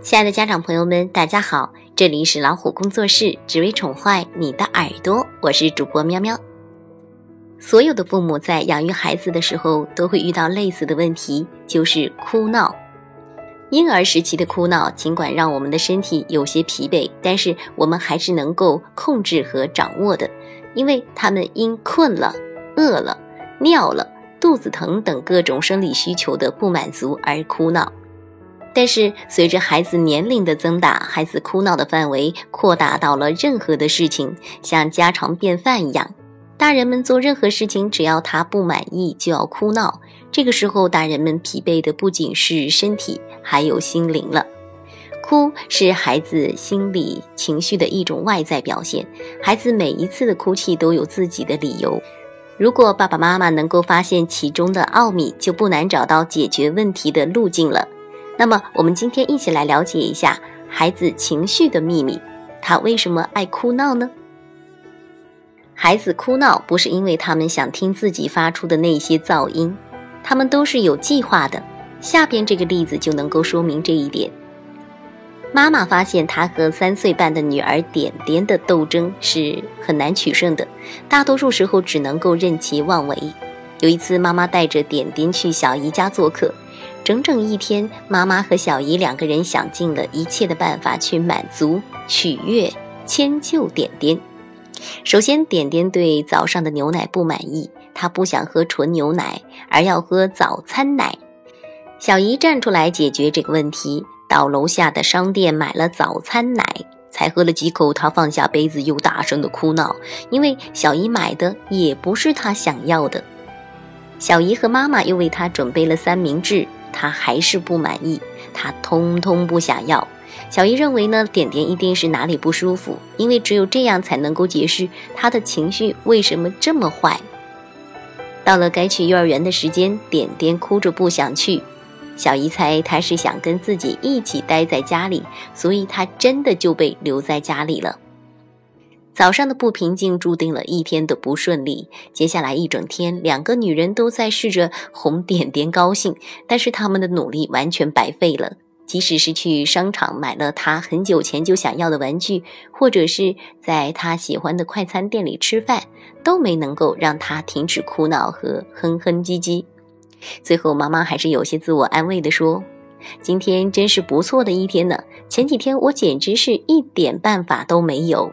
亲爱的家长朋友们，大家好，这里是老虎工作室，只为宠坏你的耳朵，我是主播喵喵。所有的父母在养育孩子的时候，都会遇到类似的问题，就是哭闹。婴儿时期的哭闹，尽管让我们的身体有些疲惫，但是我们还是能够控制和掌握的，因为他们因困了、饿了、尿了、肚子疼等各种生理需求的不满足而哭闹。但是随着孩子年龄的增大，孩子哭闹的范围扩大到了任何的事情，像家常便饭一样。大人们做任何事情，只要他不满意，就要哭闹。这个时候，大人们疲惫的不仅是身体，还有心灵了。哭是孩子心理情绪的一种外在表现。孩子每一次的哭泣都有自己的理由。如果爸爸妈妈能够发现其中的奥秘，就不难找到解决问题的路径了。那么，我们今天一起来了解一下孩子情绪的秘密。他为什么爱哭闹呢？孩子哭闹不是因为他们想听自己发出的那些噪音，他们都是有计划的。下边这个例子就能够说明这一点。妈妈发现她和三岁半的女儿点点的斗争是很难取胜的，大多数时候只能够任其妄为。有一次，妈妈带着点点去小姨家做客。整整一天，妈妈和小姨两个人想尽了一切的办法去满足、取悦、迁就点点。首先，点点对早上的牛奶不满意，他不想喝纯牛奶，而要喝早餐奶。小姨站出来解决这个问题，到楼下的商店买了早餐奶。才喝了几口，她放下杯子，又大声的哭闹，因为小姨买的也不是她想要的。小姨和妈妈又为她准备了三明治。他还是不满意，他通通不想要。小姨认为呢，点点一定是哪里不舒服，因为只有这样才能够解释他的情绪为什么这么坏。到了该去幼儿园的时间，点点哭着不想去。小姨猜他是想跟自己一起待在家里，所以他真的就被留在家里了。早上的不平静注定了一天的不顺利。接下来一整天，两个女人都在试着哄点点高兴，但是他们的努力完全白费了。即使是去商场买了他很久前就想要的玩具，或者是在他喜欢的快餐店里吃饭，都没能够让他停止哭闹和哼哼唧唧。最后，妈妈还是有些自我安慰地说：“今天真是不错的一天呢。前几天我简直是一点办法都没有。”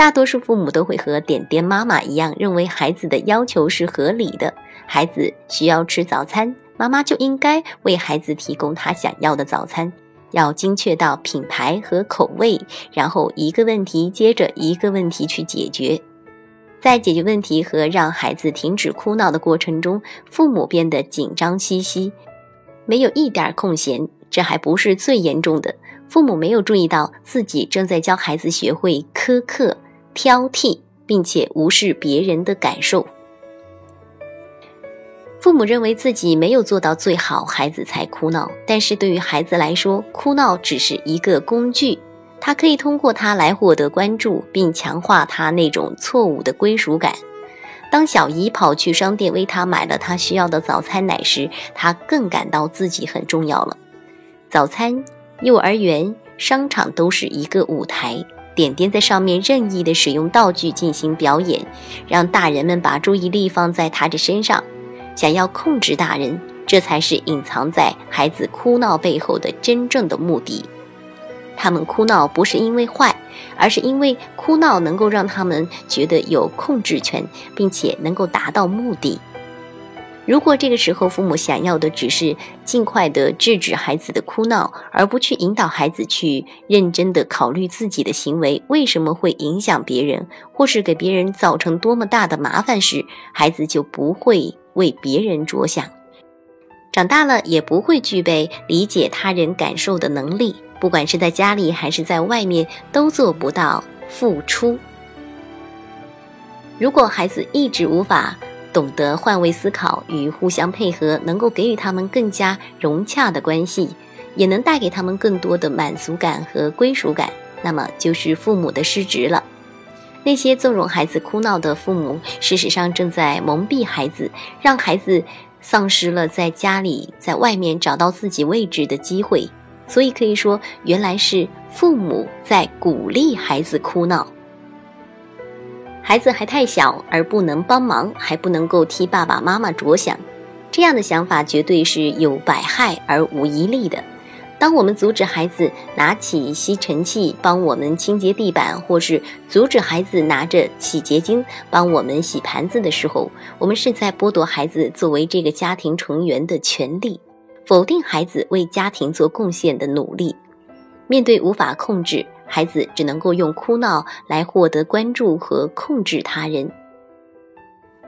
大多数父母都会和点点妈妈一样，认为孩子的要求是合理的。孩子需要吃早餐，妈妈就应该为孩子提供他想要的早餐，要精确到品牌和口味，然后一个问题接着一个问题去解决。在解决问题和让孩子停止哭闹的过程中，父母变得紧张兮兮，没有一点空闲。这还不是最严重的，父母没有注意到自己正在教孩子学会苛刻。挑剔，并且无视别人的感受。父母认为自己没有做到最好，孩子才哭闹。但是对于孩子来说，哭闹只是一个工具，他可以通过它来获得关注，并强化他那种错误的归属感。当小姨跑去商店为他买了他需要的早餐奶时，他更感到自己很重要了。早餐、幼儿园、商场都是一个舞台。点点在上面任意的使用道具进行表演，让大人们把注意力放在他的身上，想要控制大人，这才是隐藏在孩子哭闹背后的真正的目的。他们哭闹不是因为坏，而是因为哭闹能够让他们觉得有控制权，并且能够达到目的。如果这个时候父母想要的只是尽快的制止孩子的哭闹，而不去引导孩子去认真的考虑自己的行为为什么会影响别人，或是给别人造成多么大的麻烦时，孩子就不会为别人着想，长大了也不会具备理解他人感受的能力，不管是在家里还是在外面，都做不到付出。如果孩子一直无法。懂得换位思考与互相配合，能够给予他们更加融洽的关系，也能带给他们更多的满足感和归属感，那么就是父母的失职了。那些纵容孩子哭闹的父母，事实上正在蒙蔽孩子，让孩子丧失了在家里、在外面找到自己位置的机会。所以可以说，原来是父母在鼓励孩子哭闹。孩子还太小，而不能帮忙，还不能够替爸爸妈妈着想，这样的想法绝对是有百害而无一利的。当我们阻止孩子拿起吸尘器帮我们清洁地板，或是阻止孩子拿着洗洁精帮我们洗盘子的时候，我们是在剥夺孩子作为这个家庭成员的权利，否定孩子为家庭做贡献的努力。面对无法控制。孩子只能够用哭闹来获得关注和控制他人。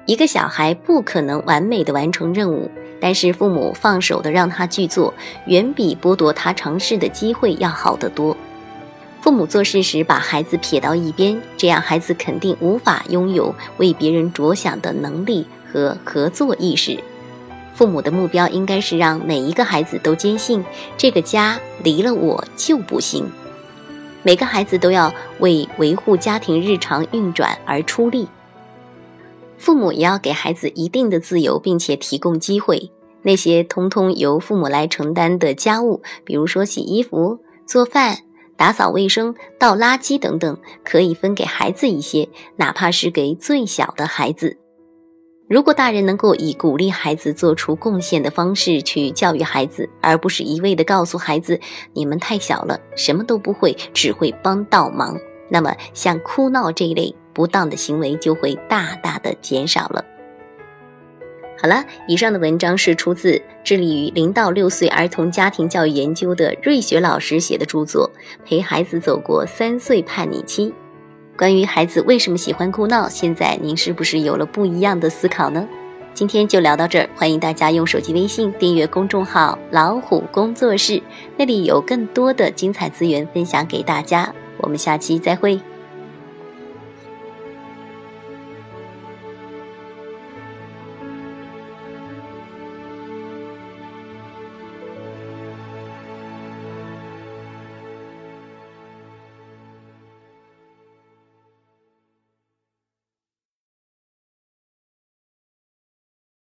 一个小孩不可能完美的完成任务，但是父母放手的让他去做，远比剥夺他尝试的机会要好得多。父母做事时把孩子撇到一边，这样孩子肯定无法拥有为别人着想的能力和合作意识。父母的目标应该是让每一个孩子都坚信这个家离了我就不行。每个孩子都要为维护家庭日常运转而出力，父母也要给孩子一定的自由，并且提供机会。那些通通由父母来承担的家务，比如说洗衣服、做饭、打扫卫生、倒垃圾等等，可以分给孩子一些，哪怕是给最小的孩子。如果大人能够以鼓励孩子做出贡献的方式去教育孩子，而不是一味的告诉孩子“你们太小了，什么都不会，只会帮倒忙”，那么像哭闹这一类不当的行为就会大大的减少了。好了，以上的文章是出自致力于零到六岁儿童家庭教育研究的瑞雪老师写的著作《陪孩子走过三岁叛逆期》。关于孩子为什么喜欢哭闹，现在您是不是有了不一样的思考呢？今天就聊到这儿，欢迎大家用手机微信订阅公众号“老虎工作室”，那里有更多的精彩资源分享给大家。我们下期再会。